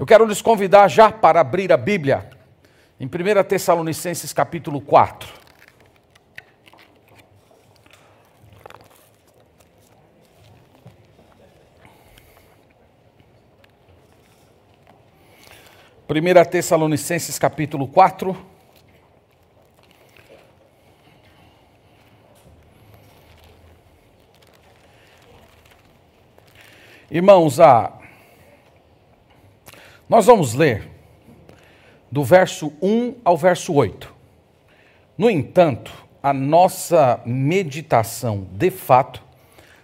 Eu quero lhes convidar já para abrir a Bíblia em 1 Tessalonicenses capítulo 4. Primeira Tessalonicenses capítulo 4. Irmãos, a nós vamos ler do verso 1 ao verso 8. No entanto, a nossa meditação de fato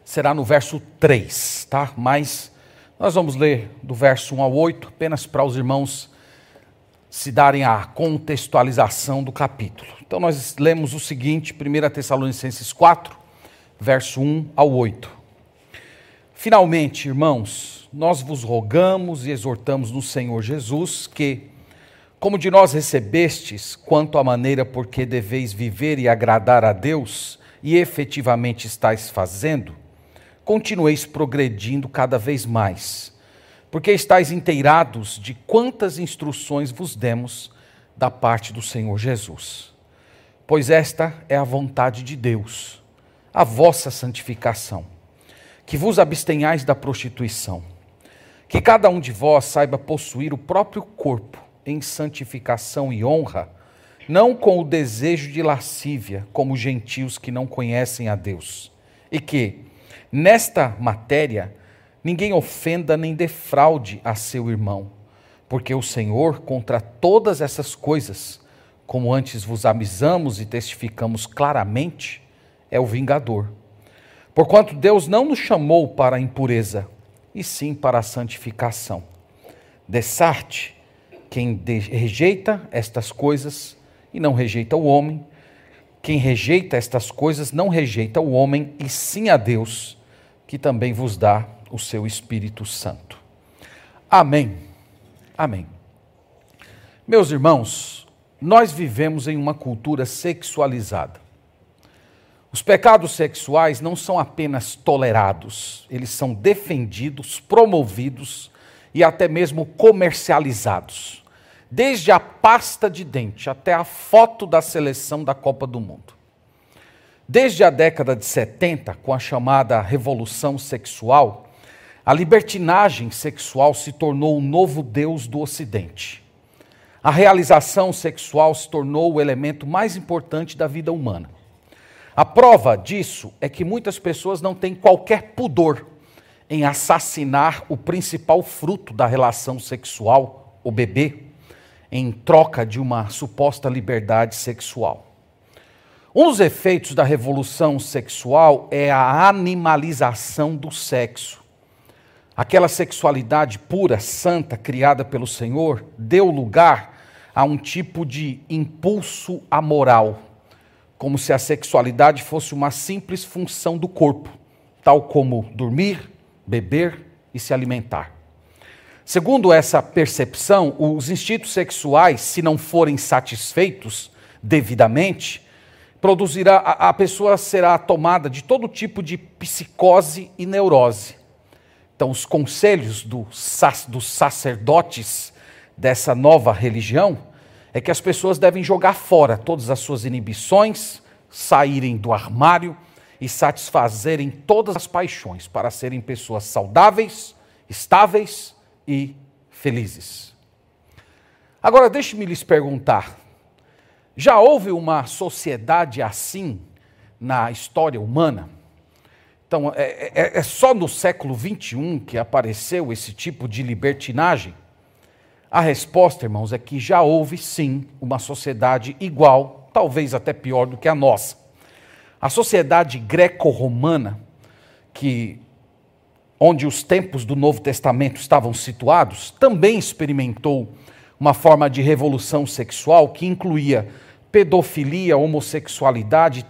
será no verso 3, tá? Mas nós vamos ler do verso 1 ao 8, apenas para os irmãos se darem a contextualização do capítulo. Então nós lemos o seguinte, 1 Tessalonicenses 4, verso 1 ao 8. Finalmente, irmãos, nós vos rogamos e exortamos no Senhor Jesus que, como de nós recebestes, quanto à maneira por que deveis viver e agradar a Deus, e efetivamente estáis fazendo, continueis progredindo cada vez mais, porque estáis inteirados de quantas instruções vos demos da parte do Senhor Jesus. Pois esta é a vontade de Deus, a vossa santificação, que vos abstenhais da prostituição que cada um de vós saiba possuir o próprio corpo em santificação e honra, não com o desejo de lascívia, como gentios que não conhecem a Deus. E que, nesta matéria, ninguém ofenda nem defraude a seu irmão, porque o Senhor, contra todas essas coisas, como antes vos avisamos e testificamos claramente, é o vingador. Porquanto Deus não nos chamou para a impureza, e sim para a santificação. Dessarte, quem rejeita estas coisas e não rejeita o homem, quem rejeita estas coisas não rejeita o homem e sim a Deus, que também vos dá o seu Espírito Santo. Amém. Amém. Meus irmãos, nós vivemos em uma cultura sexualizada. Os pecados sexuais não são apenas tolerados, eles são defendidos, promovidos e até mesmo comercializados. Desde a pasta de dente até a foto da seleção da Copa do Mundo. Desde a década de 70, com a chamada revolução sexual, a libertinagem sexual se tornou o novo deus do Ocidente. A realização sexual se tornou o elemento mais importante da vida humana. A prova disso é que muitas pessoas não têm qualquer pudor em assassinar o principal fruto da relação sexual, o bebê, em troca de uma suposta liberdade sexual. Um dos efeitos da revolução sexual é a animalização do sexo. Aquela sexualidade pura, santa, criada pelo Senhor, deu lugar a um tipo de impulso amoral como se a sexualidade fosse uma simples função do corpo, tal como dormir, beber e se alimentar. Segundo essa percepção, os instintos sexuais, se não forem satisfeitos devidamente, produzirá a, pessoa será tomada de todo tipo de psicose e neurose. Então, os conselhos do, dos sacerdotes dessa nova religião é que as pessoas devem jogar fora todas as suas inibições, saírem do armário e satisfazerem todas as paixões para serem pessoas saudáveis, estáveis e felizes. Agora, deixe-me lhes perguntar: já houve uma sociedade assim na história humana? Então, é, é, é só no século XXI que apareceu esse tipo de libertinagem? A resposta, irmãos, é que já houve sim uma sociedade igual, talvez até pior do que a nossa. A sociedade greco-romana, que onde os tempos do Novo Testamento estavam situados, também experimentou uma forma de revolução sexual que incluía pedofilia, homossexualidade,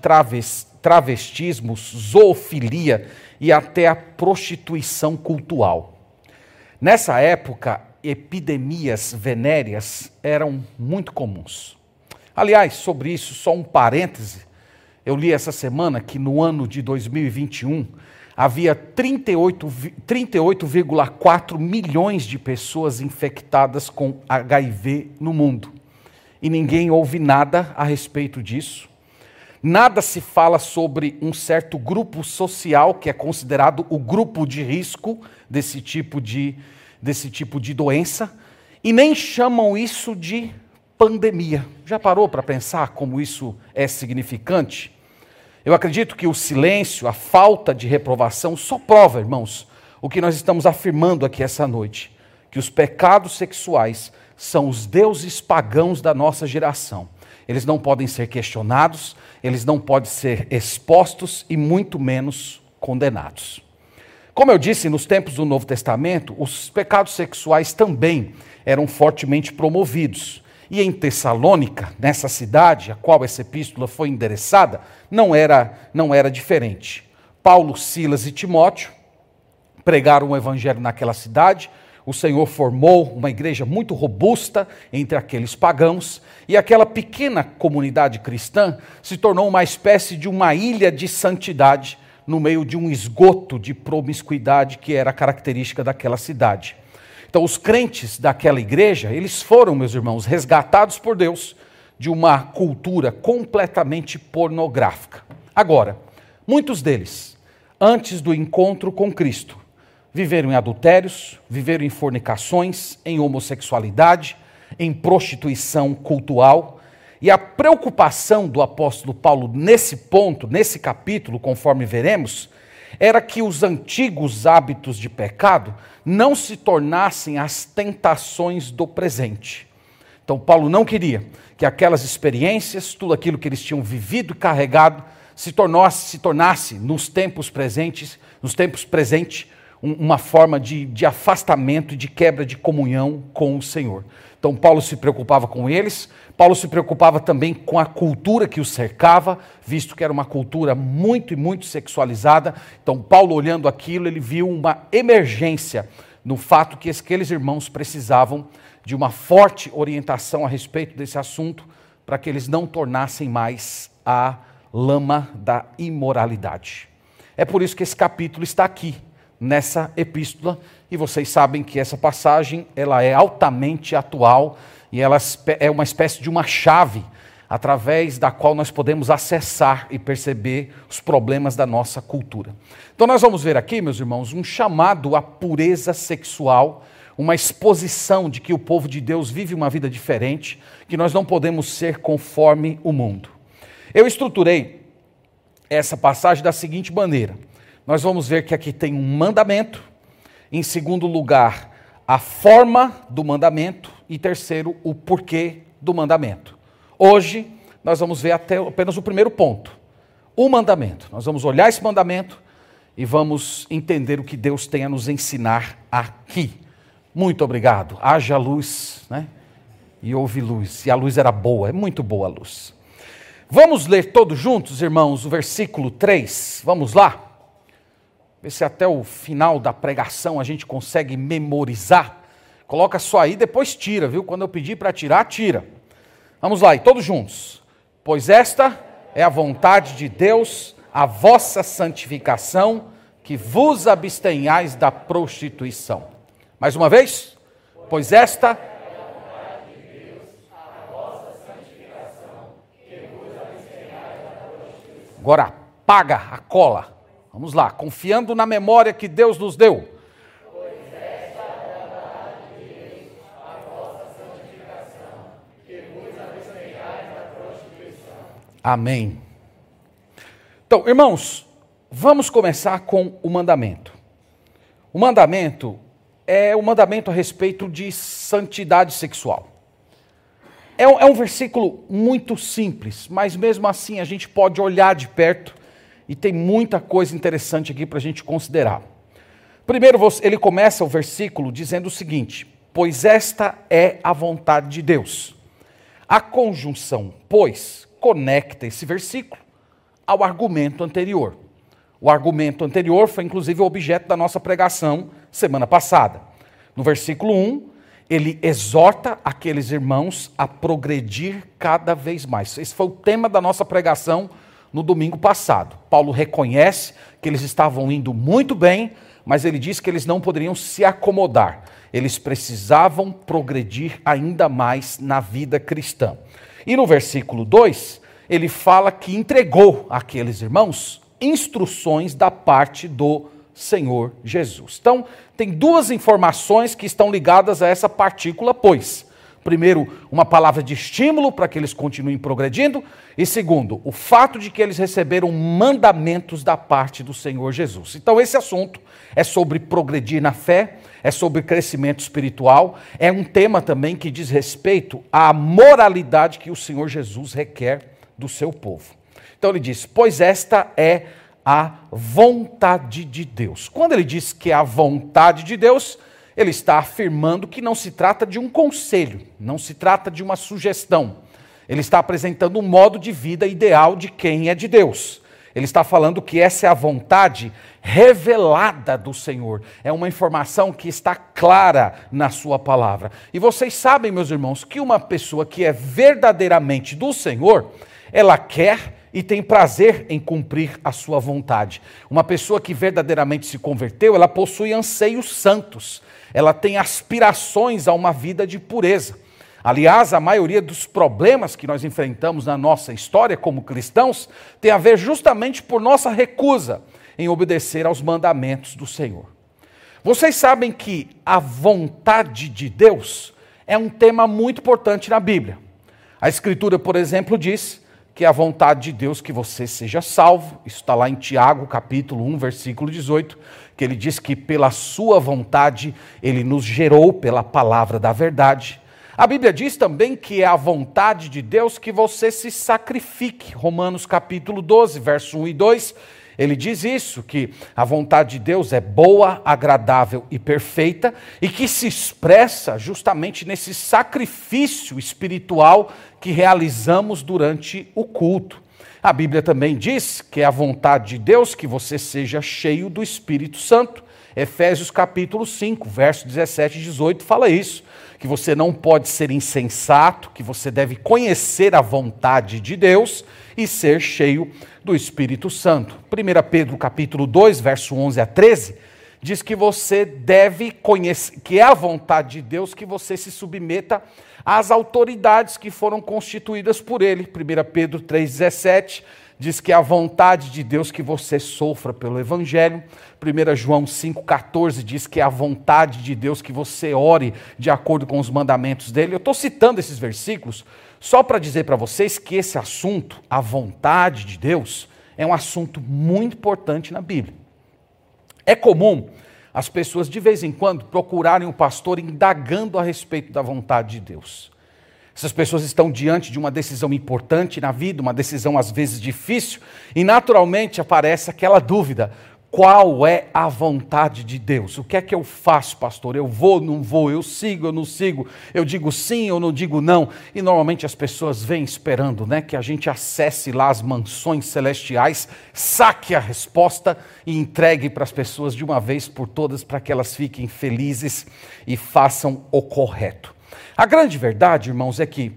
travestismo, zoofilia e até a prostituição cultural. Nessa época, epidemias venéreas eram muito comuns. Aliás, sobre isso, só um parêntese. Eu li essa semana que no ano de 2021, havia 38,4 38, milhões de pessoas infectadas com HIV no mundo. E ninguém ouve nada a respeito disso. Nada se fala sobre um certo grupo social que é considerado o grupo de risco desse tipo de, desse tipo de doença. E nem chamam isso de pandemia. Já parou para pensar como isso é significante? Eu acredito que o silêncio, a falta de reprovação, só prova, irmãos, o que nós estamos afirmando aqui essa noite: que os pecados sexuais são os deuses pagãos da nossa geração. Eles não podem ser questionados, eles não podem ser expostos e muito menos condenados. Como eu disse, nos tempos do Novo Testamento, os pecados sexuais também eram fortemente promovidos. E em Tessalônica, nessa cidade a qual essa epístola foi endereçada, não era, não era diferente. Paulo, Silas e Timóteo pregaram o evangelho naquela cidade. O Senhor formou uma igreja muito robusta entre aqueles pagãos, e aquela pequena comunidade cristã se tornou uma espécie de uma ilha de santidade no meio de um esgoto de promiscuidade que era característica daquela cidade. Então, os crentes daquela igreja, eles foram, meus irmãos, resgatados por Deus de uma cultura completamente pornográfica. Agora, muitos deles, antes do encontro com Cristo, viveram em adultérios, viveram em fornicações, em homossexualidade, em prostituição cultural. E a preocupação do apóstolo Paulo nesse ponto, nesse capítulo, conforme veremos, era que os antigos hábitos de pecado não se tornassem as tentações do presente. Então, Paulo não queria que aquelas experiências, tudo aquilo que eles tinham vivido e carregado, se tornasse, se tornasse nos tempos presentes, nos tempos presentes, uma forma de, de afastamento e de quebra de comunhão com o Senhor. Então, Paulo se preocupava com eles, Paulo se preocupava também com a cultura que os cercava, visto que era uma cultura muito e muito sexualizada. Então, Paulo, olhando aquilo, ele viu uma emergência no fato que aqueles irmãos precisavam de uma forte orientação a respeito desse assunto, para que eles não tornassem mais a lama da imoralidade. É por isso que esse capítulo está aqui, nessa epístola, e vocês sabem que essa passagem ela é altamente atual e ela é uma espécie de uma chave através da qual nós podemos acessar e perceber os problemas da nossa cultura. Então nós vamos ver aqui, meus irmãos, um chamado à pureza sexual, uma exposição de que o povo de Deus vive uma vida diferente, que nós não podemos ser conforme o mundo. Eu estruturei essa passagem da seguinte maneira: nós vamos ver que aqui tem um mandamento, em segundo lugar, a forma do mandamento, e terceiro, o porquê do mandamento. Hoje, nós vamos ver até apenas o primeiro ponto, o mandamento. Nós vamos olhar esse mandamento e vamos entender o que Deus tem a nos ensinar aqui. Muito obrigado. Haja luz, né? E houve luz. E a luz era boa, é muito boa a luz. Vamos ler todos juntos, irmãos, o versículo 3. Vamos lá? Ver se até o final da pregação a gente consegue memorizar. Coloca só aí, depois tira, viu? Quando eu pedir para tirar, tira. Vamos lá, e todos juntos. Pois esta é a vontade de Deus, a vossa santificação, que vos abstenhais da prostituição. Mais uma vez? Pois esta Agora apaga a cola. Vamos lá, confiando na memória que Deus nos deu. Amém. Então, irmãos, vamos começar com o mandamento. O mandamento é o mandamento a respeito de santidade sexual. É um, é um versículo muito simples, mas mesmo assim a gente pode olhar de perto e tem muita coisa interessante aqui para a gente considerar. Primeiro, ele começa o versículo dizendo o seguinte: Pois esta é a vontade de Deus. A conjunção, pois, conecta esse versículo ao argumento anterior. O argumento anterior foi inclusive o objeto da nossa pregação semana passada. No versículo 1, ele exorta aqueles irmãos a progredir cada vez mais. Esse foi o tema da nossa pregação no domingo passado. Paulo reconhece que eles estavam indo muito bem, mas ele diz que eles não poderiam se acomodar. Eles precisavam progredir ainda mais na vida cristã. E no versículo 2, ele fala que entregou àqueles irmãos instruções da parte do Senhor Jesus. Então, tem duas informações que estão ligadas a essa partícula, pois. Primeiro, uma palavra de estímulo para que eles continuem progredindo, e segundo, o fato de que eles receberam mandamentos da parte do Senhor Jesus. Então, esse assunto é sobre progredir na fé, é sobre crescimento espiritual, é um tema também que diz respeito à moralidade que o Senhor Jesus requer do seu povo. Então ele diz: Pois esta é a vontade de Deus. Quando ele diz que é a vontade de Deus, ele está afirmando que não se trata de um conselho, não se trata de uma sugestão. Ele está apresentando um modo de vida ideal de quem é de Deus. Ele está falando que essa é a vontade revelada do Senhor. É uma informação que está clara na Sua palavra. E vocês sabem, meus irmãos, que uma pessoa que é verdadeiramente do Senhor, ela quer e tem prazer em cumprir a sua vontade. Uma pessoa que verdadeiramente se converteu, ela possui anseios santos, ela tem aspirações a uma vida de pureza. Aliás, a maioria dos problemas que nós enfrentamos na nossa história como cristãos tem a ver justamente por nossa recusa em obedecer aos mandamentos do Senhor. Vocês sabem que a vontade de Deus é um tema muito importante na Bíblia. A Escritura, por exemplo, diz que é a vontade de Deus que você seja salvo. Isso está lá em Tiago, capítulo 1, versículo 18, que ele diz que pela sua vontade ele nos gerou pela palavra da verdade. A Bíblia diz também que é a vontade de Deus que você se sacrifique. Romanos capítulo 12, verso 1 e 2 ele diz isso, que a vontade de Deus é boa, agradável e perfeita, e que se expressa justamente nesse sacrifício espiritual que realizamos durante o culto. A Bíblia também diz que é a vontade de Deus que você seja cheio do Espírito Santo. Efésios capítulo 5, verso 17 e 18 fala isso, que você não pode ser insensato, que você deve conhecer a vontade de Deus e ser cheio do Espírito Santo. 1 Pedro capítulo 2, verso 11 a 13, diz que você deve conhecer, que é a vontade de Deus que você se submeta às autoridades que foram constituídas por ele. 1 Pedro 3,17 diz que é a vontade de Deus que você sofra pelo Evangelho. 1 João 5,14 diz que é a vontade de Deus que você ore de acordo com os mandamentos dele. Eu estou citando esses versículos só para dizer para vocês que esse assunto, a vontade de Deus, é um assunto muito importante na Bíblia. É comum as pessoas de vez em quando procurarem o pastor indagando a respeito da vontade de Deus. Essas pessoas estão diante de uma decisão importante na vida, uma decisão às vezes difícil, e naturalmente aparece aquela dúvida: qual é a vontade de Deus? O que é que eu faço, pastor? Eu vou, não vou, eu sigo, eu não sigo, eu digo sim, eu não digo não. E normalmente as pessoas vêm esperando né, que a gente acesse lá as mansões celestiais, saque a resposta e entregue para as pessoas de uma vez por todas, para que elas fiquem felizes e façam o correto. A grande verdade, irmãos, é que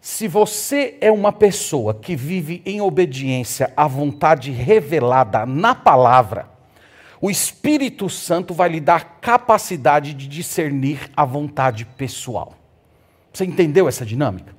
se você é uma pessoa que vive em obediência à vontade revelada na palavra, o Espírito Santo vai lhe dar capacidade de discernir a vontade pessoal. Você entendeu essa dinâmica?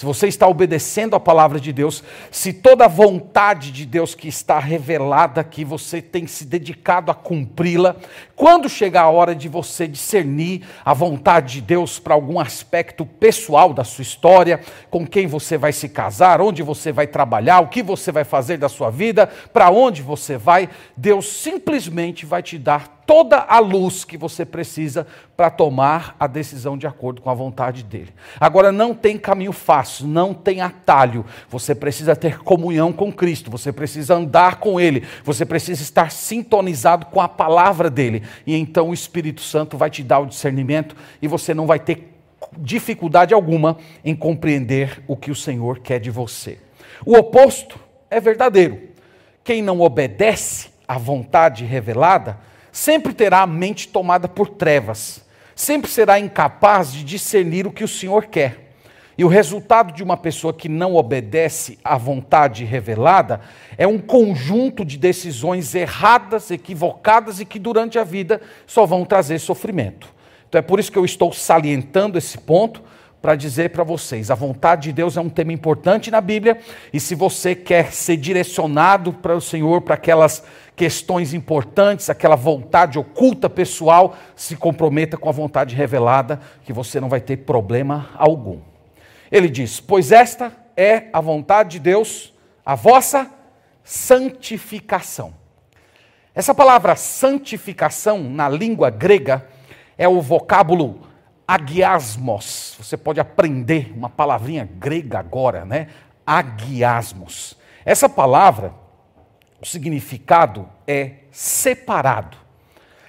se você está obedecendo a palavra de Deus, se toda a vontade de Deus que está revelada aqui, você tem se dedicado a cumpri-la, quando chegar a hora de você discernir a vontade de Deus para algum aspecto pessoal da sua história, com quem você vai se casar, onde você vai trabalhar, o que você vai fazer da sua vida, para onde você vai, Deus simplesmente vai te dar toda a luz que você precisa para tomar a decisão de acordo com a vontade dele. Agora, não tem caminho fácil, não tem atalho. Você precisa ter comunhão com Cristo, você precisa andar com Ele, você precisa estar sintonizado com a palavra dele. E então o Espírito Santo vai te dar o discernimento e você não vai ter dificuldade alguma em compreender o que o Senhor quer de você. O oposto é verdadeiro. Quem não obedece à vontade revelada, sempre terá a mente tomada por trevas, sempre será incapaz de discernir o que o Senhor quer. E o resultado de uma pessoa que não obedece à vontade revelada é um conjunto de decisões erradas, equivocadas e que durante a vida só vão trazer sofrimento. Então é por isso que eu estou salientando esse ponto para dizer para vocês: a vontade de Deus é um tema importante na Bíblia, e se você quer ser direcionado para o Senhor, para aquelas questões importantes, aquela vontade oculta pessoal, se comprometa com a vontade revelada, que você não vai ter problema algum. Ele diz: Pois esta é a vontade de Deus, a vossa santificação. Essa palavra santificação, na língua grega, é o vocábulo agiasmos. Você pode aprender uma palavrinha grega agora, né? Agiasmos. Essa palavra, o significado é separado.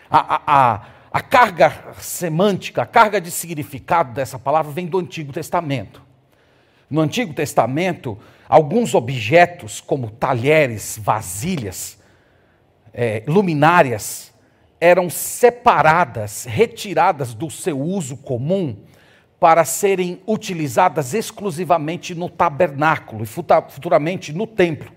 A, a, a, a carga semântica, a carga de significado dessa palavra vem do Antigo Testamento. No Antigo Testamento, alguns objetos, como talheres, vasilhas, é, luminárias, eram separadas, retiradas do seu uso comum, para serem utilizadas exclusivamente no tabernáculo e futuramente no templo.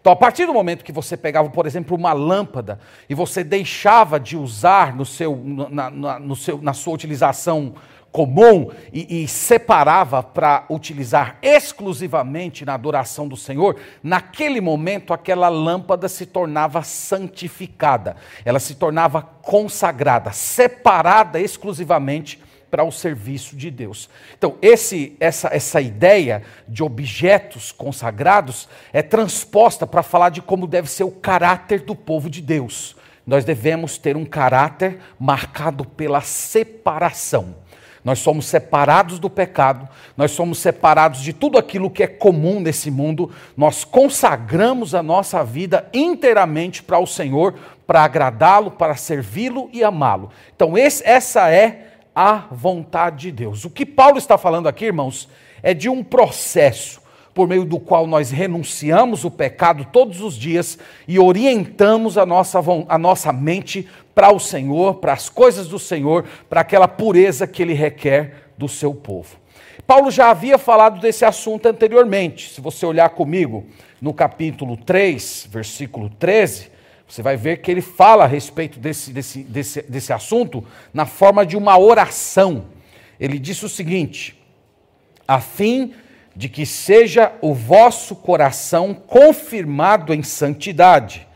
Então, a partir do momento que você pegava, por exemplo, uma lâmpada e você deixava de usar no seu, na, na, no seu, na sua utilização comum e, e separava para utilizar exclusivamente na adoração do Senhor, naquele momento aquela lâmpada se tornava santificada, ela se tornava consagrada, separada exclusivamente para o serviço de Deus. Então, esse, essa, essa ideia de objetos consagrados é transposta para falar de como deve ser o caráter do povo de Deus. Nós devemos ter um caráter marcado pela separação. Nós somos separados do pecado, nós somos separados de tudo aquilo que é comum nesse mundo, nós consagramos a nossa vida inteiramente para o Senhor, para agradá-lo, para servi-lo e amá-lo. Então, esse, essa é a vontade de Deus. O que Paulo está falando aqui, irmãos, é de um processo por meio do qual nós renunciamos o pecado todos os dias e orientamos a nossa, a nossa mente para o Senhor, para as coisas do Senhor, para aquela pureza que Ele requer do seu povo. Paulo já havia falado desse assunto anteriormente. Se você olhar comigo no capítulo 3, versículo 13, você vai ver que ele fala a respeito desse, desse, desse, desse assunto na forma de uma oração. Ele disse o seguinte: a fim de que seja o vosso coração confirmado em santidade,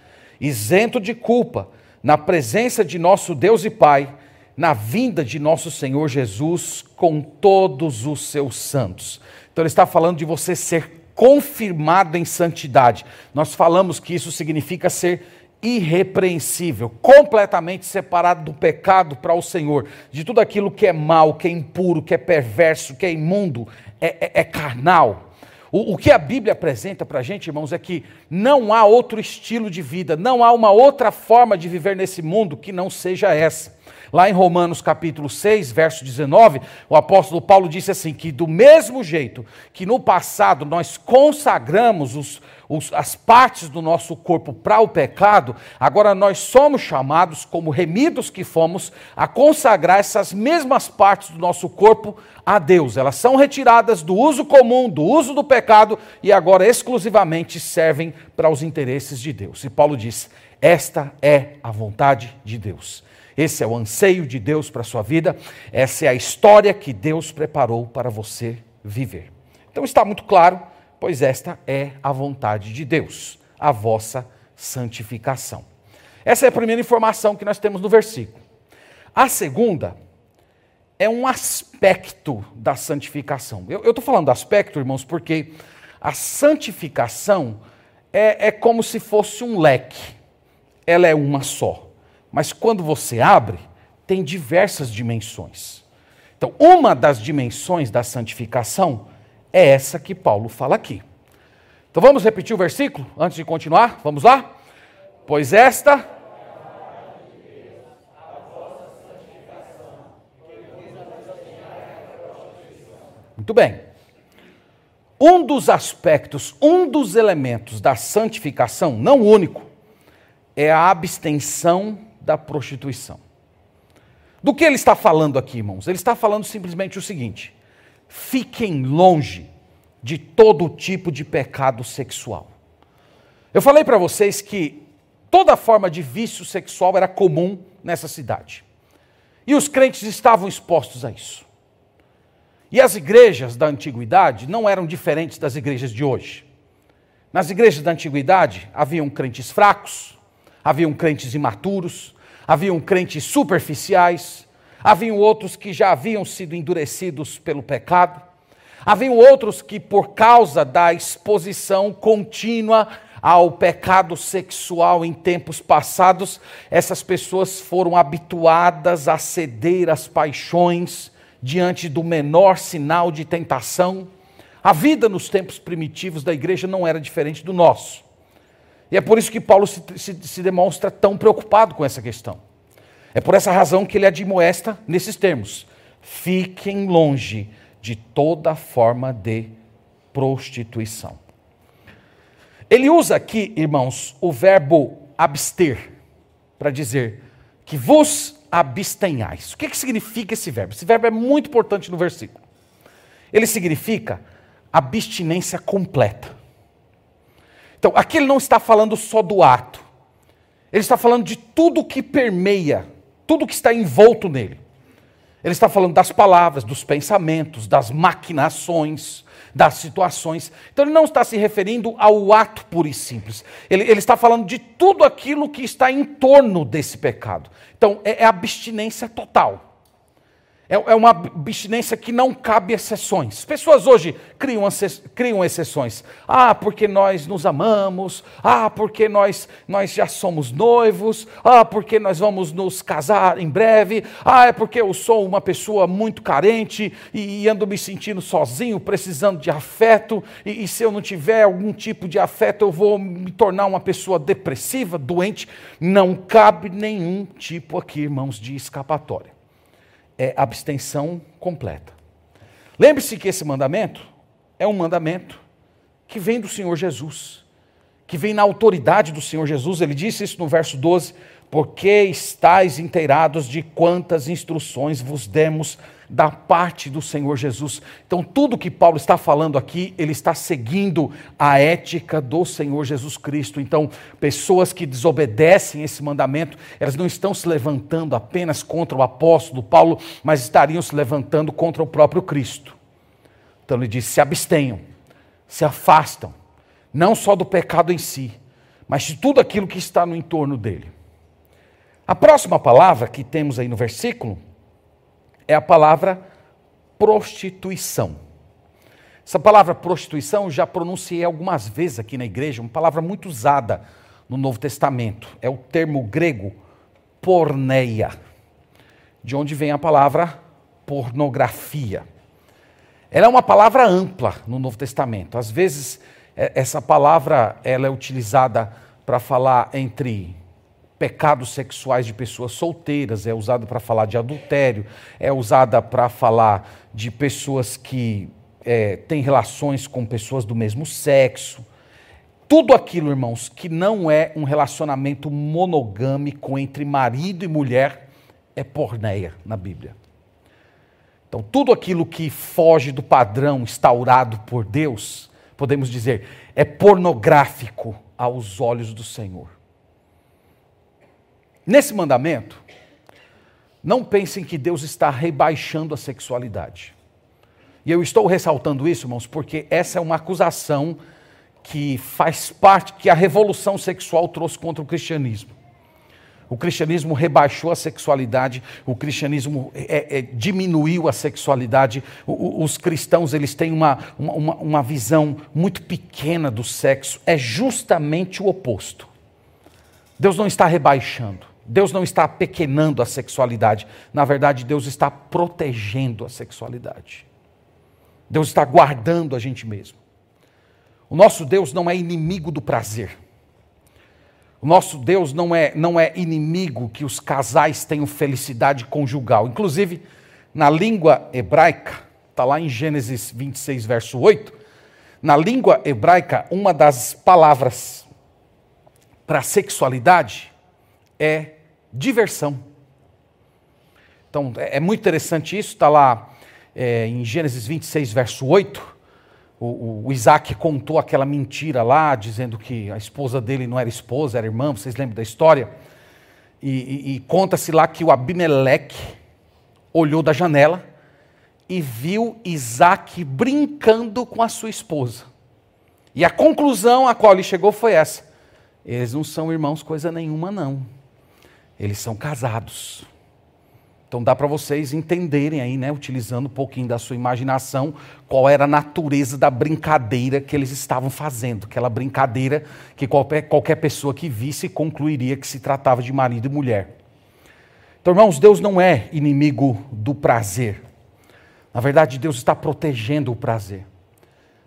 isento de culpa, na presença de nosso Deus e Pai, na vinda de nosso Senhor Jesus com todos os seus santos. Então ele está falando de você ser confirmado em santidade. Nós falamos que isso significa ser irrepreensível, completamente separado do pecado para o Senhor, de tudo aquilo que é mal, que é impuro, que é perverso, que é imundo, é, é, é carnal. O, o que a Bíblia apresenta para a gente, irmãos, é que não há outro estilo de vida, não há uma outra forma de viver nesse mundo que não seja essa. Lá em Romanos capítulo 6, verso 19, o apóstolo Paulo disse assim: que do mesmo jeito que no passado nós consagramos os, os, as partes do nosso corpo para o pecado, agora nós somos chamados, como remidos que fomos, a consagrar essas mesmas partes do nosso corpo a Deus. Elas são retiradas do uso comum, do uso do pecado, e agora exclusivamente servem para os interesses de Deus. E Paulo diz: esta é a vontade de Deus esse é o anseio de Deus para a sua vida, essa é a história que Deus preparou para você viver. Então está muito claro, pois esta é a vontade de Deus, a vossa santificação. Essa é a primeira informação que nós temos no versículo. A segunda é um aspecto da santificação. Eu estou falando aspecto, irmãos, porque a santificação é, é como se fosse um leque, ela é uma só. Mas quando você abre, tem diversas dimensões. Então, uma das dimensões da santificação é essa que Paulo fala aqui. Então vamos repetir o versículo antes de continuar? Vamos lá? Pois esta Muito bem. Um dos aspectos, um dos elementos da santificação, não único, é a abstenção da prostituição. Do que ele está falando aqui, irmãos? Ele está falando simplesmente o seguinte: fiquem longe de todo tipo de pecado sexual. Eu falei para vocês que toda forma de vício sexual era comum nessa cidade. E os crentes estavam expostos a isso. E as igrejas da antiguidade não eram diferentes das igrejas de hoje. Nas igrejas da antiguidade haviam crentes fracos, haviam crentes imaturos, haviam crentes superficiais, haviam outros que já haviam sido endurecidos pelo pecado, haviam outros que, por causa da exposição contínua ao pecado sexual em tempos passados, essas pessoas foram habituadas a ceder às paixões diante do menor sinal de tentação. A vida nos tempos primitivos da igreja não era diferente do nosso. E é por isso que Paulo se, se, se demonstra tão preocupado com essa questão. É por essa razão que ele admoesta nesses termos: fiquem longe de toda forma de prostituição. Ele usa aqui, irmãos, o verbo abster, para dizer que vos abstenhais. O que, que significa esse verbo? Esse verbo é muito importante no versículo. Ele significa abstinência completa. Então, aqui ele não está falando só do ato, ele está falando de tudo que permeia, tudo que está envolto nele. Ele está falando das palavras, dos pensamentos, das maquinações, das situações. Então ele não está se referindo ao ato puro e simples. Ele, ele está falando de tudo aquilo que está em torno desse pecado. Então é, é abstinência total. É, é uma abstinência que não cabe exceções. Pessoas hoje criam, criam exceções. Ah, porque nós nos amamos. Ah, porque nós, nós já somos noivos. Ah, porque nós vamos nos casar em breve. Ah, é porque eu sou uma pessoa muito carente e, e ando me sentindo sozinho, precisando de afeto. E, e se eu não tiver algum tipo de afeto, eu vou me tornar uma pessoa depressiva, doente. Não cabe nenhum tipo aqui, irmãos, de escapatória é abstenção completa. Lembre-se que esse mandamento é um mandamento que vem do Senhor Jesus, que vem na autoridade do Senhor Jesus. Ele disse isso no verso 12: Porque estáis inteirados de quantas instruções vos demos da parte do Senhor Jesus. Então, tudo que Paulo está falando aqui, ele está seguindo a ética do Senhor Jesus Cristo. Então, pessoas que desobedecem esse mandamento, elas não estão se levantando apenas contra o apóstolo Paulo, mas estariam se levantando contra o próprio Cristo. Então, ele diz: se abstenham, se afastam, não só do pecado em si, mas de tudo aquilo que está no entorno dele. A próxima palavra que temos aí no versículo é a palavra prostituição. Essa palavra prostituição já pronunciei algumas vezes aqui na igreja, uma palavra muito usada no Novo Testamento. É o termo grego porneia, de onde vem a palavra pornografia. Ela é uma palavra ampla no Novo Testamento. Às vezes é, essa palavra ela é utilizada para falar entre pecados sexuais de pessoas solteiras, é usada para falar de adultério, é usada para falar de pessoas que é, têm relações com pessoas do mesmo sexo. Tudo aquilo, irmãos, que não é um relacionamento monogâmico entre marido e mulher, é porneia na Bíblia. Então, tudo aquilo que foge do padrão instaurado por Deus, podemos dizer, é pornográfico aos olhos do Senhor. Nesse mandamento, não pensem que Deus está rebaixando a sexualidade. E eu estou ressaltando isso, irmãos, porque essa é uma acusação que faz parte, que a revolução sexual trouxe contra o cristianismo. O cristianismo rebaixou a sexualidade, o cristianismo é, é, diminuiu a sexualidade. O, os cristãos eles têm uma, uma, uma visão muito pequena do sexo. É justamente o oposto. Deus não está rebaixando. Deus não está pequenando a sexualidade. Na verdade, Deus está protegendo a sexualidade. Deus está guardando a gente mesmo. O nosso Deus não é inimigo do prazer. O nosso Deus não é, não é inimigo que os casais tenham felicidade conjugal. Inclusive, na língua hebraica, está lá em Gênesis 26, verso 8, na língua hebraica, uma das palavras para sexualidade é diversão. Então, é, é muito interessante isso, está lá é, em Gênesis 26, verso 8, o, o, Isaac contou aquela mentira lá, dizendo que a esposa dele não era esposa, era irmã, vocês lembram da história? E, e, e conta-se lá que o Abimeleque olhou da janela e viu Isaac brincando com a sua esposa. E a conclusão a qual ele chegou foi essa: eles não são irmãos coisa nenhuma, não. Eles são casados. Então dá para vocês entenderem aí, né, utilizando um pouquinho da sua imaginação, qual era a natureza da brincadeira que eles estavam fazendo. Aquela brincadeira que qualquer, qualquer pessoa que visse concluiria que se tratava de marido e mulher. Então, irmãos, Deus não é inimigo do prazer. Na verdade, Deus está protegendo o prazer.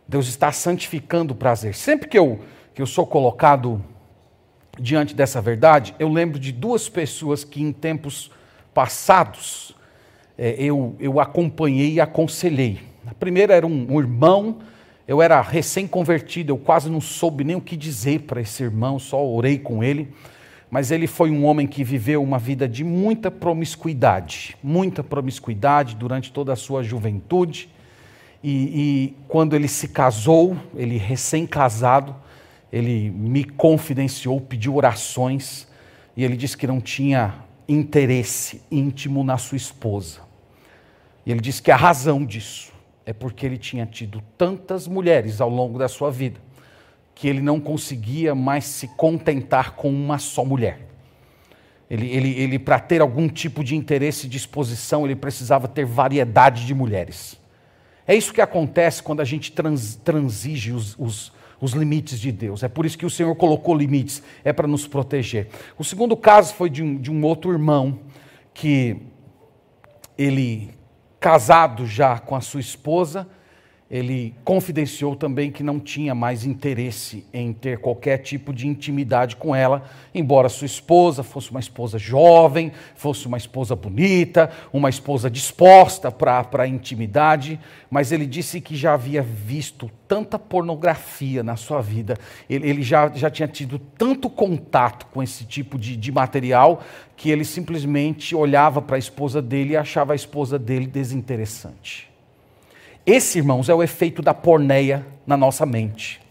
Deus está santificando o prazer. Sempre que eu, que eu sou colocado diante dessa verdade, eu lembro de duas pessoas que em tempos passados é, eu, eu acompanhei e aconselhei. A primeira era um, um irmão, eu era recém-convertido, eu quase não soube nem o que dizer para esse irmão, só orei com ele. Mas ele foi um homem que viveu uma vida de muita promiscuidade, muita promiscuidade durante toda a sua juventude. E, e quando ele se casou, ele recém-casado, ele me confidenciou, pediu orações, e ele disse que não tinha interesse íntimo na sua esposa. E ele diz que a razão disso é porque ele tinha tido tantas mulheres ao longo da sua vida que ele não conseguia mais se contentar com uma só mulher. Ele, ele, ele para ter algum tipo de interesse e disposição, ele precisava ter variedade de mulheres. É isso que acontece quando a gente trans, transige os, os, os limites de Deus. É por isso que o Senhor colocou limites, é para nos proteger. O segundo caso foi de um, de um outro irmão que ele, casado já com a sua esposa, ele confidenciou também que não tinha mais interesse em ter qualquer tipo de intimidade com ela, embora sua esposa fosse uma esposa jovem, fosse uma esposa bonita, uma esposa disposta para a intimidade, mas ele disse que já havia visto tanta pornografia na sua vida, ele, ele já, já tinha tido tanto contato com esse tipo de, de material, que ele simplesmente olhava para a esposa dele e achava a esposa dele desinteressante. Esse, irmãos, é o efeito da porneia na nossa mente.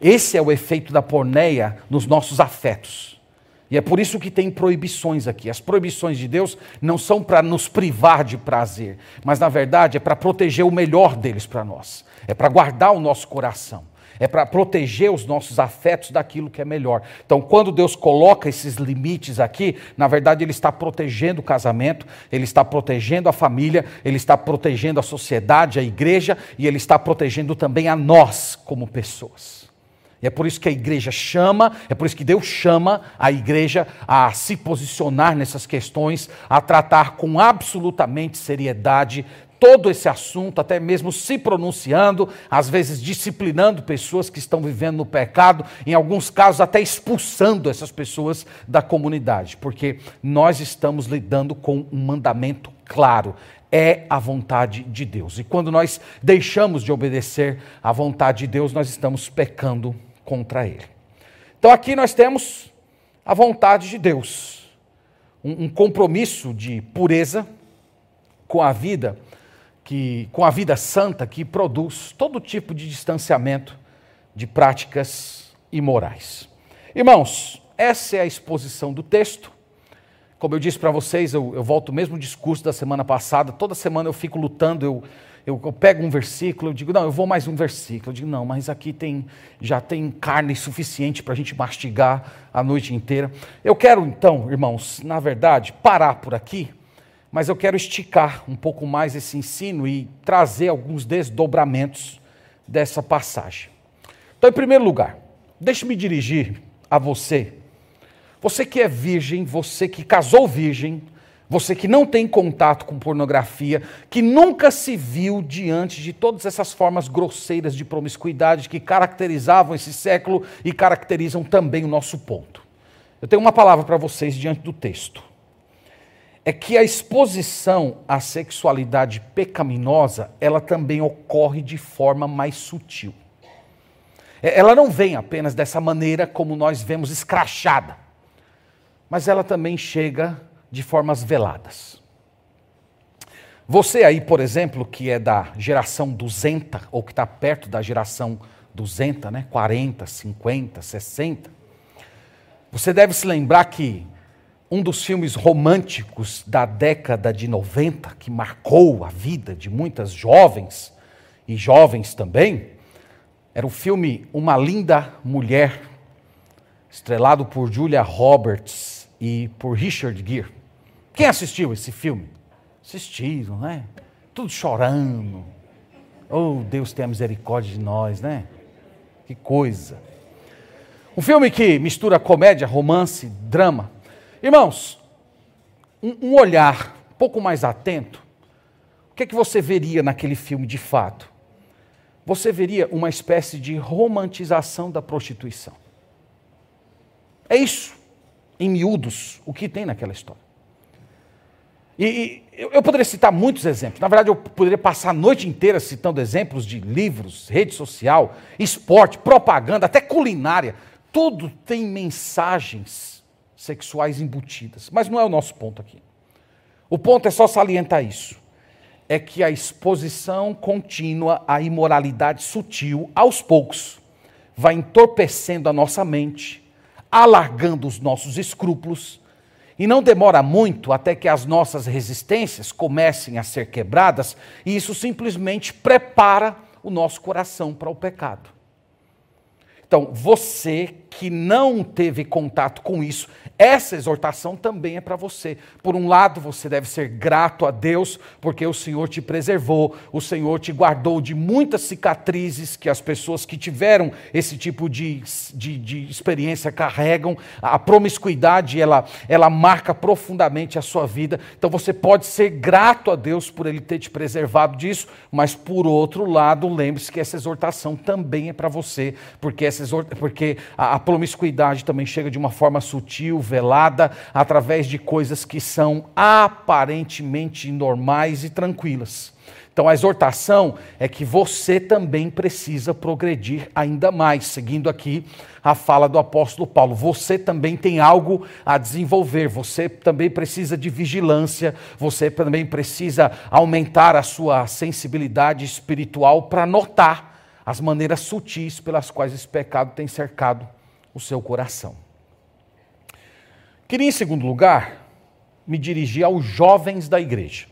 Esse é o efeito da porneia nos nossos afetos. E é por isso que tem proibições aqui. As proibições de Deus não são para nos privar de prazer, mas na verdade é para proteger o melhor deles para nós. É para guardar o nosso coração é para proteger os nossos afetos daquilo que é melhor. Então, quando Deus coloca esses limites aqui, na verdade, Ele está protegendo o casamento, Ele está protegendo a família, Ele está protegendo a sociedade, a igreja, e Ele está protegendo também a nós como pessoas. E é por isso que a igreja chama, é por isso que Deus chama a igreja a se posicionar nessas questões, a tratar com absolutamente seriedade todo esse assunto, até mesmo se pronunciando, às vezes disciplinando pessoas que estão vivendo no pecado, em alguns casos até expulsando essas pessoas da comunidade, porque nós estamos lidando com um mandamento claro. É a vontade de Deus. E quando nós deixamos de obedecer à vontade de Deus, nós estamos pecando contra Ele. Então aqui nós temos a vontade de Deus, um, um compromisso de pureza com a vida que, com a vida santa que produz todo tipo de distanciamento de práticas imorais. Irmãos, essa é a exposição do texto. Como eu disse para vocês, eu, eu, volto o mesmo discurso da semana passada. Toda semana eu fico lutando, eu, eu, eu, pego um versículo, eu digo, não, eu vou mais um versículo. Eu digo, não, mas aqui tem, já tem carne suficiente para a gente mastigar a noite inteira. Eu quero então, irmãos, na verdade, parar por aqui mas eu quero esticar um pouco mais esse ensino e trazer alguns desdobramentos dessa passagem. Então, em primeiro lugar, deixe-me dirigir a você. Você que é virgem, você que casou virgem, você que não tem contato com pornografia, que nunca se viu diante de todas essas formas grosseiras de promiscuidade que caracterizavam esse século e caracterizam também o nosso ponto. Eu tenho uma palavra para vocês diante do texto é que a exposição à sexualidade pecaminosa, ela também ocorre de forma mais sutil. É, ela não vem apenas dessa maneira como nós vemos escrachada, mas ela também chega de formas veladas. Você aí, por exemplo, que é da geração 200, ou que está perto da geração 200, né? 40, 50, 60, você deve se lembrar que um dos filmes românticos da década de 90, que marcou a vida de muitas jovens, e jovens também, era o filme Uma Linda Mulher, estrelado por Julia Roberts e por Richard Gere. Quem assistiu esse filme? Assistiram, né? Tudo chorando. Oh, Deus tenha misericórdia de nós, né? Que coisa. Um filme que mistura comédia, romance, drama. Irmãos, um, um olhar um pouco mais atento, o que é que você veria naquele filme de fato? Você veria uma espécie de romantização da prostituição. É isso, em miúdos, o que tem naquela história. E, e eu, poderia citar muitos exemplos. Na verdade, eu poderia passar a noite inteira citando exemplos de livros, rede social, esporte, propaganda, até culinária. Tudo tem mensagens sexuais embutidas. Mas não é o nosso ponto aqui. O ponto é só salientar isso. É que a exposição contínua à imoralidade sutil, aos poucos, vai entorpecendo a nossa mente, alargando os nossos escrúpulos e não demora muito até que as nossas resistências comecem a ser quebradas, e isso simplesmente prepara o nosso coração para o pecado. Então, você que não teve contato com isso, essa exortação também é para você. Por um lado, você deve ser grato a Deus, porque o Senhor te preservou, o Senhor te guardou de muitas cicatrizes que as pessoas que tiveram esse tipo de, de, de experiência carregam. A promiscuidade, ela, ela marca profundamente a sua vida. Então, você pode ser grato a Deus por Ele ter te preservado disso, mas por outro lado, lembre-se que essa exortação também é para você, porque, essa porque a, a promiscuidade também chega de uma forma sutil, velada, através de coisas que são aparentemente normais e tranquilas. Então a exortação é que você também precisa progredir ainda mais, seguindo aqui a fala do apóstolo Paulo. Você também tem algo a desenvolver, você também precisa de vigilância, você também precisa aumentar a sua sensibilidade espiritual para notar as maneiras sutis pelas quais esse pecado tem cercado o seu coração. Queria, em segundo lugar, me dirigir aos jovens da igreja.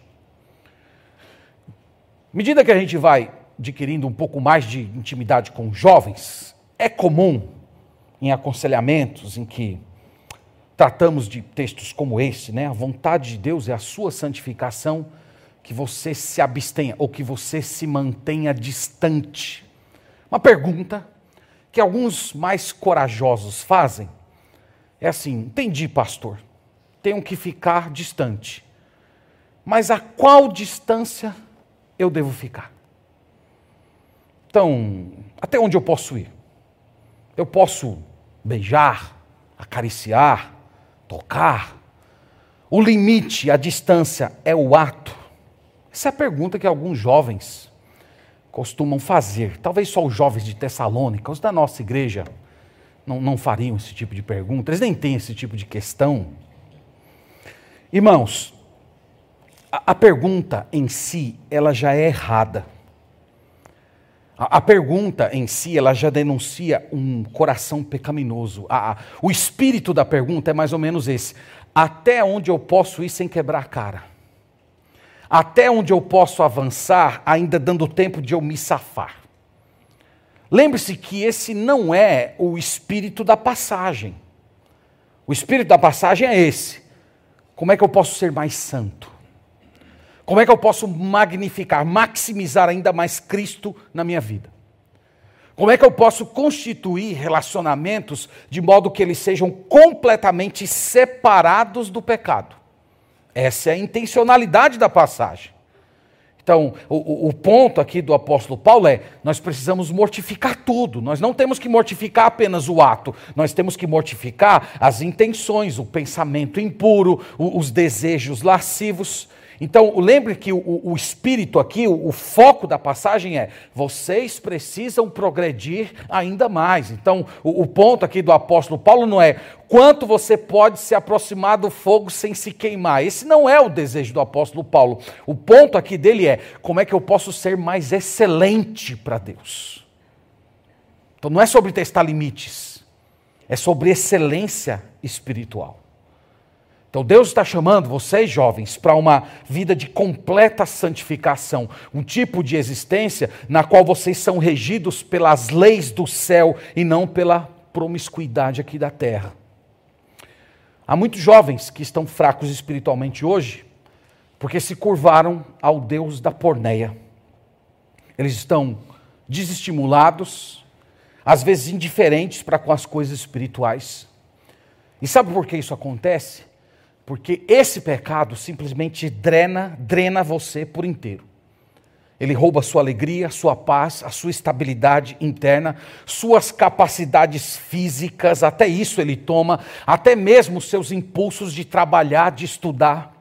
À medida que a gente vai adquirindo um pouco mais de intimidade com jovens, é comum em aconselhamentos em que tratamos de textos como esse, né? A vontade de Deus é a sua santificação, que você se abstenha ou que você se mantenha distante. Uma pergunta que alguns mais corajosos fazem é assim: entendi, pastor, tenho que ficar distante. Mas a qual distância eu devo ficar? Então, até onde eu posso ir? Eu posso beijar, acariciar, tocar? O limite, a distância é o ato? Essa é a pergunta que alguns jovens costumam fazer. Talvez só os jovens de Tessalônica, os da nossa igreja, não, não fariam esse tipo de pergunta, eles nem têm esse tipo de questão. Irmãos, a, a pergunta em si, ela já é errada. A, pergunta em si, ela já denuncia um coração pecaminoso. A, o espírito da pergunta é mais ou menos esse: até onde eu posso ir sem quebrar a cara? Até onde eu posso avançar, ainda dando tempo de eu me safar. Lembre-se que esse não é o espírito da passagem. O espírito da passagem é esse. Como é que eu posso ser mais santo? Como é que eu posso magnificar, maximizar ainda mais Cristo na minha vida? Como é que eu posso constituir relacionamentos de modo que eles sejam completamente separados do pecado? Essa é a intencionalidade da passagem. Então, o, o, ponto aqui do apóstolo Paulo é: nós precisamos mortificar tudo. Nós não temos que mortificar apenas o ato, nós temos que mortificar as intenções, o pensamento impuro, os desejos lascivos. Então, lembre que o, o espírito aqui, o, o, foco da passagem é: vocês precisam progredir ainda mais. Então, o, o ponto aqui do apóstolo Paulo não é quanto você pode se aproximar do fogo sem se queimar. Esse não é o desejo do apóstolo Paulo. O ponto aqui dele é: como é que eu posso ser mais excelente para Deus? Então, não é sobre testar limites, é sobre excelência espiritual. Então Deus está chamando vocês, jovens, para uma vida de completa santificação, um tipo de existência na qual vocês são regidos pelas leis do céu e não pela promiscuidade aqui da terra. Há muitos jovens que estão fracos espiritualmente hoje porque se curvaram ao Deus da porneia. Eles estão desestimulados, às vezes indiferentes para com as coisas espirituais. E sabe por que isso acontece? Porque esse pecado simplesmente drena, drena você por inteiro. Ele rouba a sua alegria, a sua paz, a sua estabilidade interna, suas capacidades físicas, até isso ele toma, até mesmo seus impulsos de trabalhar, de estudar.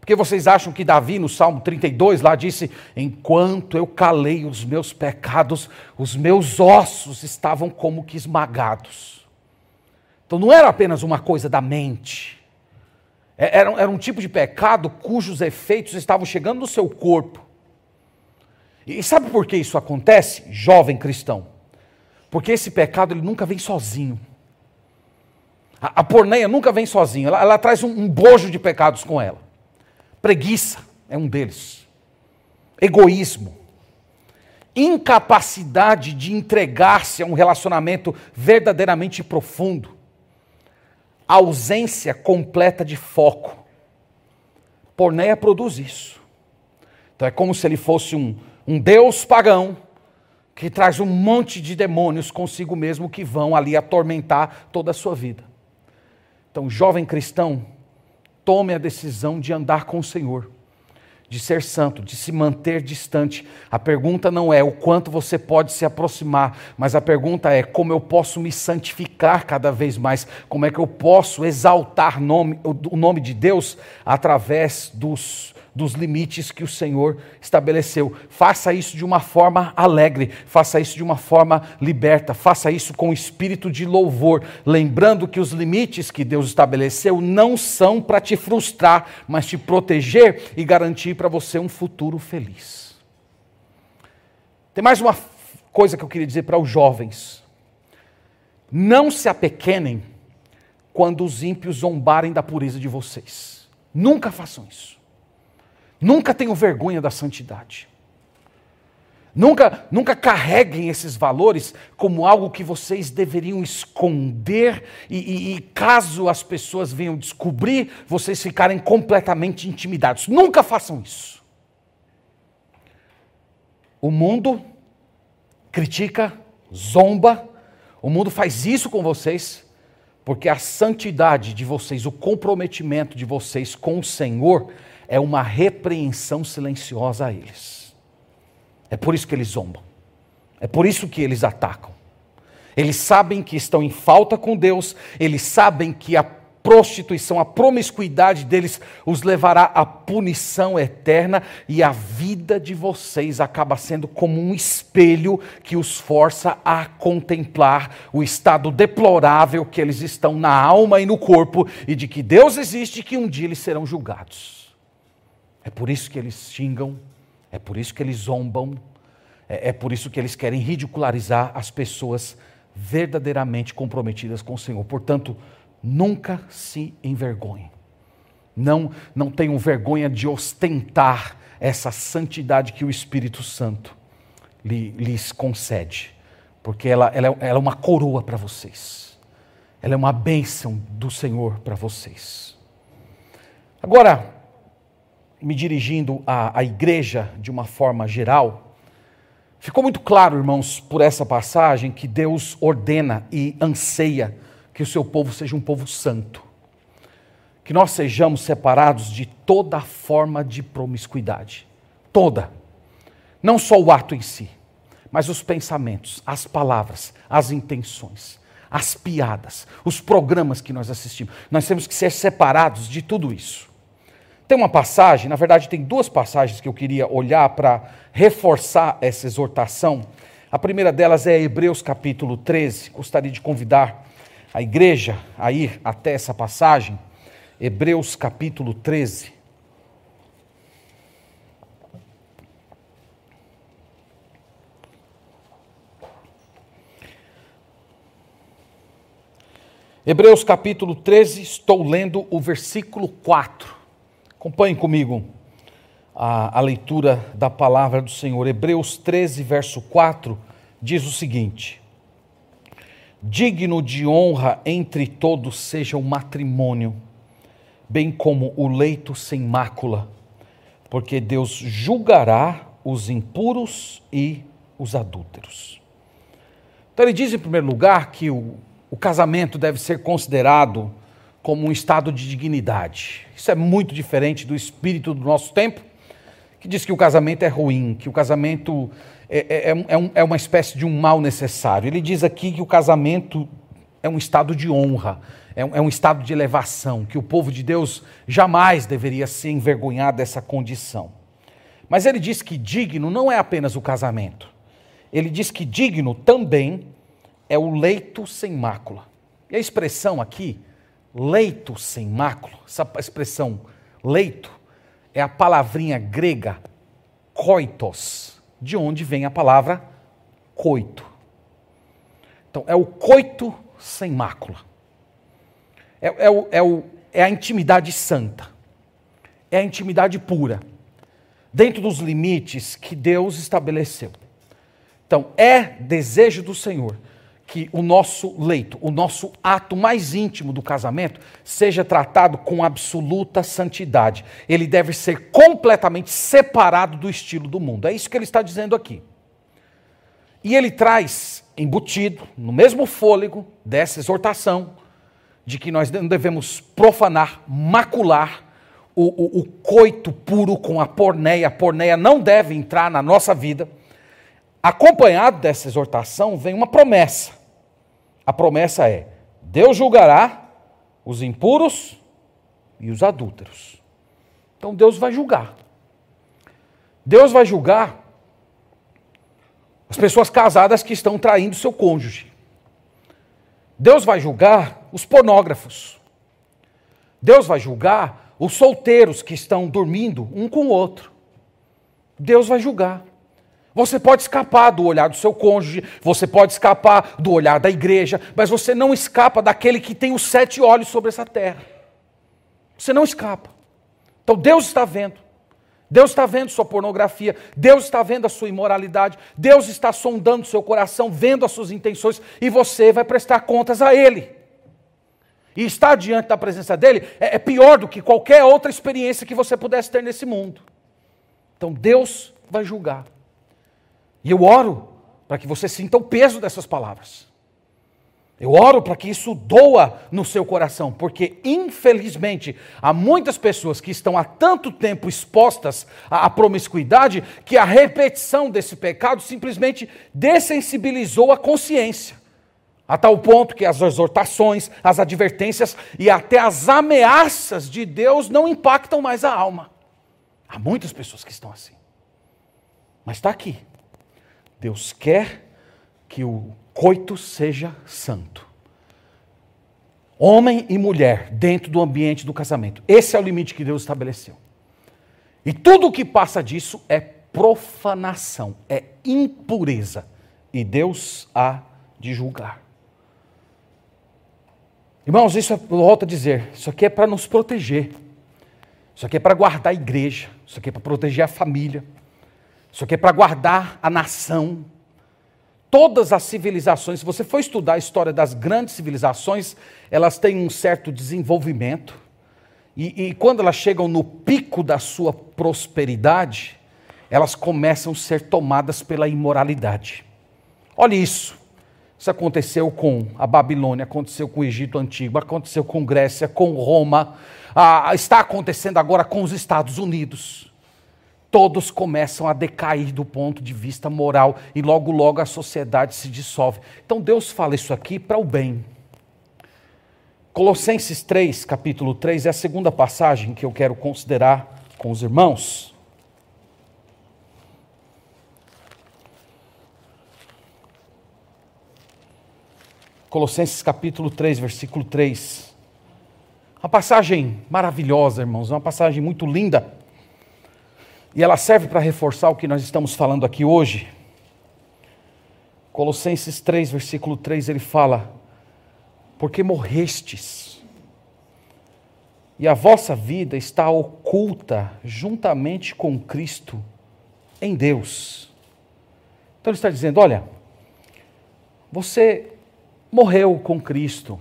Porque vocês acham que Davi, no Salmo 32, lá disse: Enquanto eu calei os meus pecados, os meus ossos estavam como que esmagados. Então não era apenas uma coisa da mente, era, era um tipo de pecado cujos efeitos estavam chegando no seu corpo. E sabe por que isso acontece, jovem cristão? Porque esse pecado ele nunca vem sozinho. A, a porneia nunca vem sozinha, ela, ela traz um, um bojo de pecados com ela. Preguiça é um deles. Egoísmo. Incapacidade de entregar-se a um relacionamento verdadeiramente profundo ausência completa de foco. Porneia produz isso. Então é como se ele fosse um, um deus pagão que traz um monte de demônios consigo mesmo que vão ali atormentar toda a sua vida. Então, jovem cristão, tome a decisão de andar com o Senhor de ser santo, de se manter distante. A pergunta não é o quanto você pode se aproximar, mas a pergunta é como eu posso me santificar cada vez mais, como é que eu posso exaltar nome, o nome de Deus através dos dos limites que o Senhor estabeleceu. Faça isso de uma forma alegre, faça isso de uma forma liberta, faça isso com espírito de louvor, lembrando que os limites que Deus estabeleceu não são para te frustrar, mas te proteger e garantir para você um futuro feliz. Tem mais uma coisa que eu queria dizer para os jovens. Não se apequenem quando os ímpios zombarem da pureza de vocês. Nunca façam isso. Nunca tenham vergonha da santidade. Nunca, nunca carreguem esses valores como algo que vocês deveriam esconder e, e, e, caso as pessoas venham descobrir, vocês ficarem completamente intimidados. Nunca façam isso. O mundo critica, zomba, o mundo faz isso com vocês, porque a santidade de vocês, o comprometimento de vocês com o Senhor é uma repreensão silenciosa a eles. É por isso que eles zombam. É por isso que eles atacam. Eles sabem que estão em falta com Deus, eles sabem que a prostituição, a promiscuidade deles os levará à punição eterna e a vida de vocês acaba sendo como um espelho que os força a contemplar o estado deplorável que eles estão na alma e no corpo e de que Deus existe e que um dia eles serão julgados. É por isso que eles xingam, é por isso que eles zombam, é, é por isso que eles querem ridicularizar as pessoas verdadeiramente comprometidas com o Senhor. Portanto, nunca se envergonhem. Não, não tenham vergonha de ostentar essa santidade que o Espírito Santo lhes concede, porque ela, ela, ela é uma coroa para vocês, ela é uma bênção do Senhor para vocês. Agora, me dirigindo à, à igreja de uma forma geral, ficou muito claro, irmãos, por essa passagem, que Deus ordena e anseia que o seu povo seja um povo santo. Que nós sejamos separados de toda forma de promiscuidade. Toda. Não só o ato em si, mas os pensamentos, as palavras, as intenções, as piadas, os programas que nós assistimos. Nós temos que ser separados de tudo isso. Tem uma passagem, na verdade, tem duas passagens que eu queria olhar para reforçar essa exortação. A primeira delas é Hebreus capítulo 13. Gostaria de convidar a igreja a ir até essa passagem. Hebreus capítulo 13. Hebreus capítulo 13, estou lendo o versículo 4. Acompanhe comigo a, a, leitura da palavra do Senhor. Hebreus 13, verso 4 diz o seguinte: Digno de honra entre todos seja o matrimônio, bem como o leito sem mácula, porque Deus julgará os impuros e os adúlteros. Então ele diz em primeiro lugar que o o casamento deve ser considerado como um estado de dignidade. Isso é muito diferente do espírito do nosso tempo, que diz que o casamento é ruim, que o casamento é, é, é, é, um, é uma espécie de um mal necessário. Ele diz aqui que o casamento é um estado de honra, é um, é um estado de elevação, que o povo de Deus jamais deveria se envergonhar dessa condição. Mas ele diz que digno não é apenas o casamento. Ele diz que digno também é o leito sem mácula. E a expressão aqui, leito sem mácula, essa expressão leito, é a palavrinha grega koitos, de onde vem a palavra coito. Então, é o coito sem mácula. É, é, o, é, o, é a intimidade santa. É a intimidade pura. Dentro dos limites que Deus estabeleceu. Então, é desejo do Senhor que o nosso leito, o nosso ato mais íntimo do casamento, seja tratado com absoluta santidade. Ele deve ser completamente separado do estilo do mundo. É isso que ele está dizendo aqui. E ele traz embutido, no mesmo fôlego dessa exortação, de que nós não devemos profanar, macular o, o, o coito puro com a porneia. A porneia não deve entrar na nossa vida. Acompanhado dessa exortação vem uma promessa. A promessa é: Deus julgará os impuros e os adúlteros. Então Deus vai julgar. Deus vai julgar as pessoas casadas que estão traindo seu cônjuge. Deus vai julgar os pornógrafos. Deus vai julgar os solteiros que estão dormindo um com o outro. Deus vai julgar. Você pode escapar do olhar do seu cônjuge, você pode escapar do olhar da igreja, mas você não escapa daquele que tem os sete olhos sobre essa terra. Você não escapa. Então Deus está vendo. Deus está vendo sua pornografia, Deus está vendo a sua imoralidade, Deus está sondando seu coração, vendo as suas intenções, e você vai prestar contas a Ele. E estar diante da presença dele é, é pior do que qualquer outra experiência que você pudesse ter nesse mundo. Então Deus vai julgar. E eu oro para que você sinta o peso dessas palavras. Eu oro para que isso doa no seu coração, porque infelizmente há muitas pessoas que estão há tanto tempo expostas à promiscuidade que a repetição desse pecado simplesmente dessensibilizou a consciência. A tal ponto que as exortações, as advertências e até as ameaças de Deus não impactam mais a alma. Há muitas pessoas que estão assim. Mas está aqui. Deus quer que o coito seja santo. Homem e mulher dentro do ambiente do casamento. Esse é o limite que Deus estabeleceu. E tudo o que passa disso é profanação, é impureza. E Deus há de julgar. Irmãos, isso é, volto a dizer, isso aqui é para nos proteger. Isso aqui é para guardar a igreja. Isso aqui é para proteger a família. Isso aqui é para guardar a nação. Todas as civilizações, se você for estudar a história das grandes civilizações, elas têm um certo desenvolvimento. E, e quando elas chegam no pico da sua prosperidade, elas começam a ser tomadas pela imoralidade. Olha isso. Isso aconteceu com a Babilônia, aconteceu com o Egito Antigo, aconteceu com Grécia, com Roma, ah, está acontecendo agora com os Estados Unidos todos começam a decair do ponto de vista moral e logo, logo a sociedade se dissolve. Então Deus fala isso aqui para o bem. Colossenses 3, capítulo 3, é a segunda passagem que eu quero considerar com os irmãos. Colossenses capítulo 3, versículo 3. Uma passagem maravilhosa, irmãos, uma passagem muito linda. E ela serve para reforçar o que nós estamos falando aqui hoje. Colossenses 3, versículo 3, ele fala: Porque morrestes, e a vossa vida está oculta juntamente com Cristo em Deus. Então ele está dizendo: olha, você morreu com Cristo.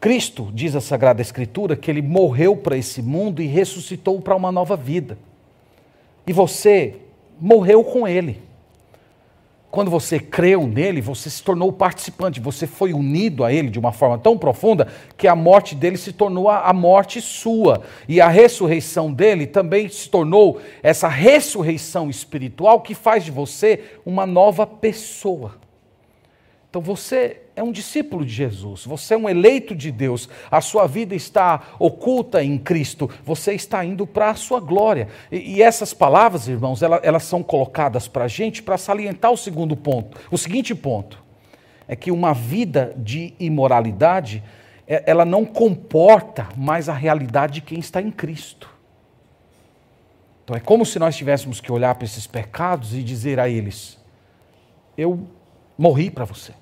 Cristo, diz a Sagrada Escritura, que ele morreu para esse mundo e ressuscitou para uma nova vida. E você morreu com ele. Quando você creu nele, você se tornou participante, você foi unido a ele de uma forma tão profunda que a morte dele se tornou a morte sua. E a ressurreição dele também se tornou essa ressurreição espiritual que faz de você uma nova pessoa. Então você é um discípulo de Jesus, você é um eleito de Deus, a sua vida está oculta em Cristo, você está indo para a sua glória. E, e essas palavras, irmãos, elas, elas são colocadas para a gente para salientar o segundo ponto. O seguinte ponto é que uma vida de imoralidade, é, ela não comporta mais a realidade de quem está em Cristo. Então é como se nós tivéssemos que olhar para esses pecados e dizer a eles: Eu Morri para você.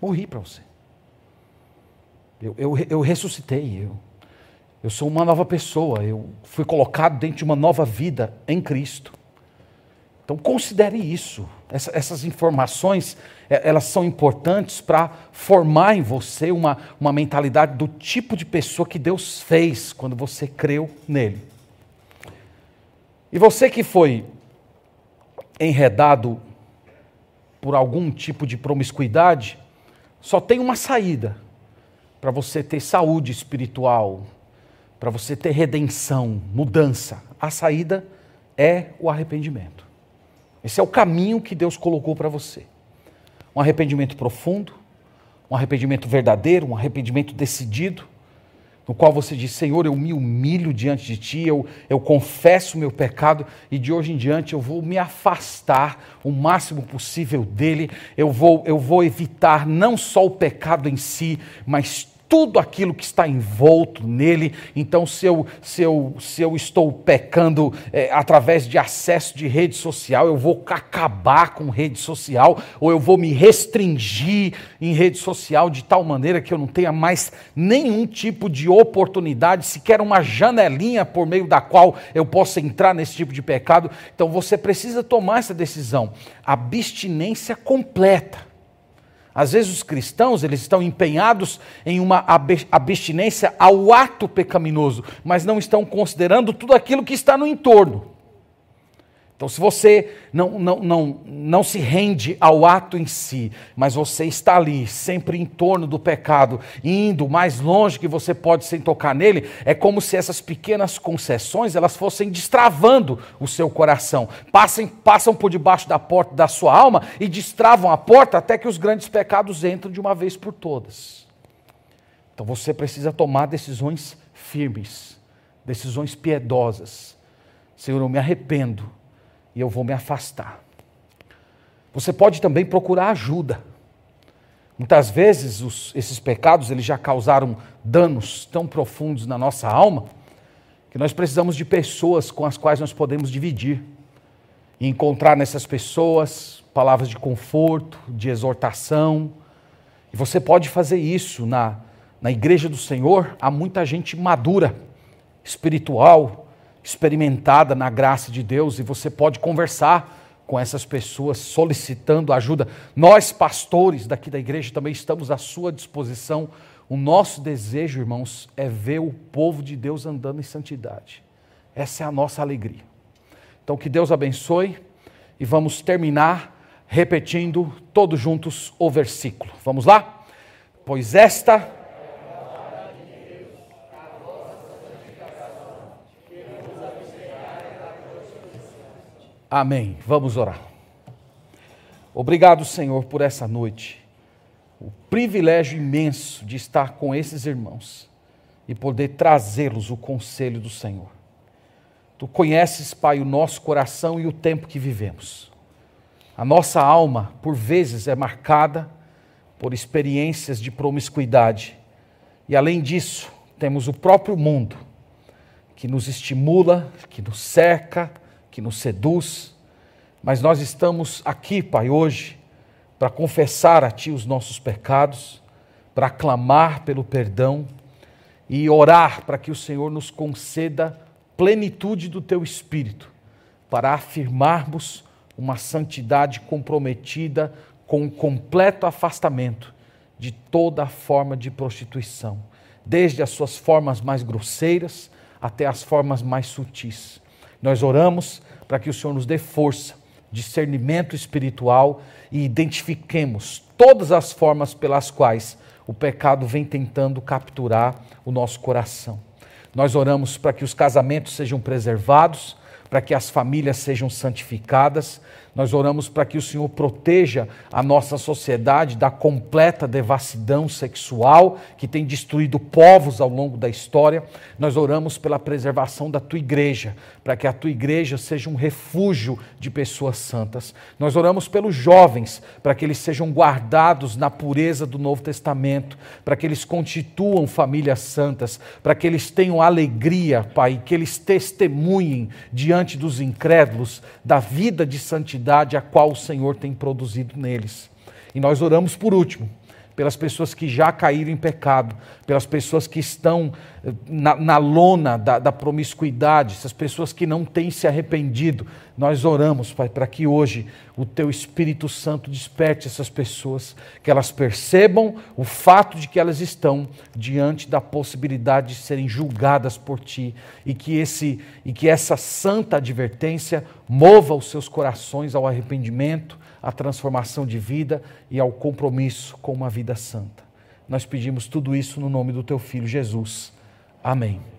Morri para você. Eu, eu, eu ressuscitei. Eu, eu sou uma nova pessoa. Eu fui colocado dentro de uma nova vida em Cristo. Então considere isso. Essa, essas informações, é, elas são importantes para formar em você uma, uma mentalidade do tipo de pessoa que Deus fez quando você creu nele. E você que foi enredado por algum tipo de promiscuidade, só tem uma saída para você ter saúde espiritual, para você ter redenção, mudança. A saída é o arrependimento. Esse é o caminho que Deus colocou para você. Um arrependimento profundo, um arrependimento verdadeiro, um arrependimento decidido no qual você diz: Senhor, eu me humilho diante de Ti, eu, eu confesso o meu pecado e de hoje em diante eu vou me afastar o máximo possível dele, eu vou, eu vou evitar não só o pecado em si, mas tudo aquilo que está envolto nele. Então, se eu, se eu, se eu estou pecando é, através de acesso de rede social, eu vou acabar com rede social, ou eu vou me restringir em rede social de tal maneira que eu não tenha mais nenhum tipo de oportunidade, sequer uma janelinha por meio da qual eu possa entrar nesse tipo de pecado. Então, você precisa tomar essa decisão. Abstinência completa. Às vezes os cristãos, eles estão empenhados em uma abstinência ao ato pecaminoso, mas não estão considerando tudo aquilo que está no entorno. Então, se você não, não, não, não se rende ao ato em si, mas você está ali, sempre em torno do pecado, indo mais longe que você pode sem tocar nele, é como se essas pequenas concessões elas fossem destravando o seu coração. Passem, passam por debaixo da porta da sua alma e destravam a porta até que os grandes pecados entram de uma vez por todas. Então você precisa tomar decisões firmes, decisões piedosas. Senhor, eu me arrependo e eu vou me afastar. Você pode também procurar ajuda. Muitas vezes os, esses pecados eles já causaram danos tão profundos na nossa alma que nós precisamos de pessoas com as quais nós podemos dividir e encontrar nessas pessoas palavras de conforto, de exortação. E você pode fazer isso na, na igreja do Senhor. Há muita gente madura, espiritual, experimentada na graça de Deus e você pode conversar com essas pessoas solicitando ajuda. Nós, pastores daqui da igreja, também estamos à sua disposição. O nosso desejo, irmãos, é ver o povo de Deus andando em santidade. Essa é a nossa alegria. Então, que Deus abençoe e vamos terminar repetindo todos juntos o versículo. Vamos lá? Pois esta Amém. Vamos orar. Obrigado, Senhor, por essa noite. o privilégio imenso de estar com esses irmãos e poder trazê-los o conselho do Senhor. Tu conheces, Pai, o nosso coração e o tempo que vivemos. A nossa alma, por vezes, é marcada por experiências de promiscuidade. E além disso, temos o próprio mundo que nos estimula, que nos cerca, que nos seduz. Mas nós estamos aqui, Pai, hoje, para confessar a Ti os nossos pecados, para clamar pelo perdão e orar para que o Senhor nos conceda plenitude do Teu Espírito, para afirmarmos uma santidade comprometida com um completo afastamento de toda forma de prostituição, desde as suas formas mais grosseiras até as formas mais sutis. Nós oramos para que o Senhor nos dê força, discernimento espiritual e identifiquemos todas as formas pelas quais o pecado vem tentando capturar o nosso coração. Nós oramos para que os casamentos sejam preservados, para que as famílias sejam santificadas, nós oramos para que o Senhor proteja a nossa sociedade da completa devassidão sexual que tem destruído povos ao longo da história. Nós oramos pela preservação da tua igreja, para que a tua igreja seja um refúgio de pessoas santas. Nós oramos pelos jovens, para que eles sejam guardados na pureza do Novo Testamento, para que eles constituam famílias santas, para que eles tenham alegria, Pai, que eles testemunhem diante dos incrédulos da vida de santidade a qual o Senhor tem produzido neles. E nós oramos por último, pelas pessoas que já caíram em pecado, pelas pessoas que estão eh, na, na lona da, da, promiscuidade, essas pessoas que não têm se arrependido. Nós oramos, Pai, para que hoje o Teu Espírito Santo desperte essas pessoas, que elas percebam o fato de que elas estão diante da possibilidade de serem julgadas por Ti e que, esse, e que essa santa advertência mova os seus corações ao arrependimento à transformação de vida e ao compromisso com uma vida santa. Nós pedimos tudo isso no nome do teu filho Jesus. Amém.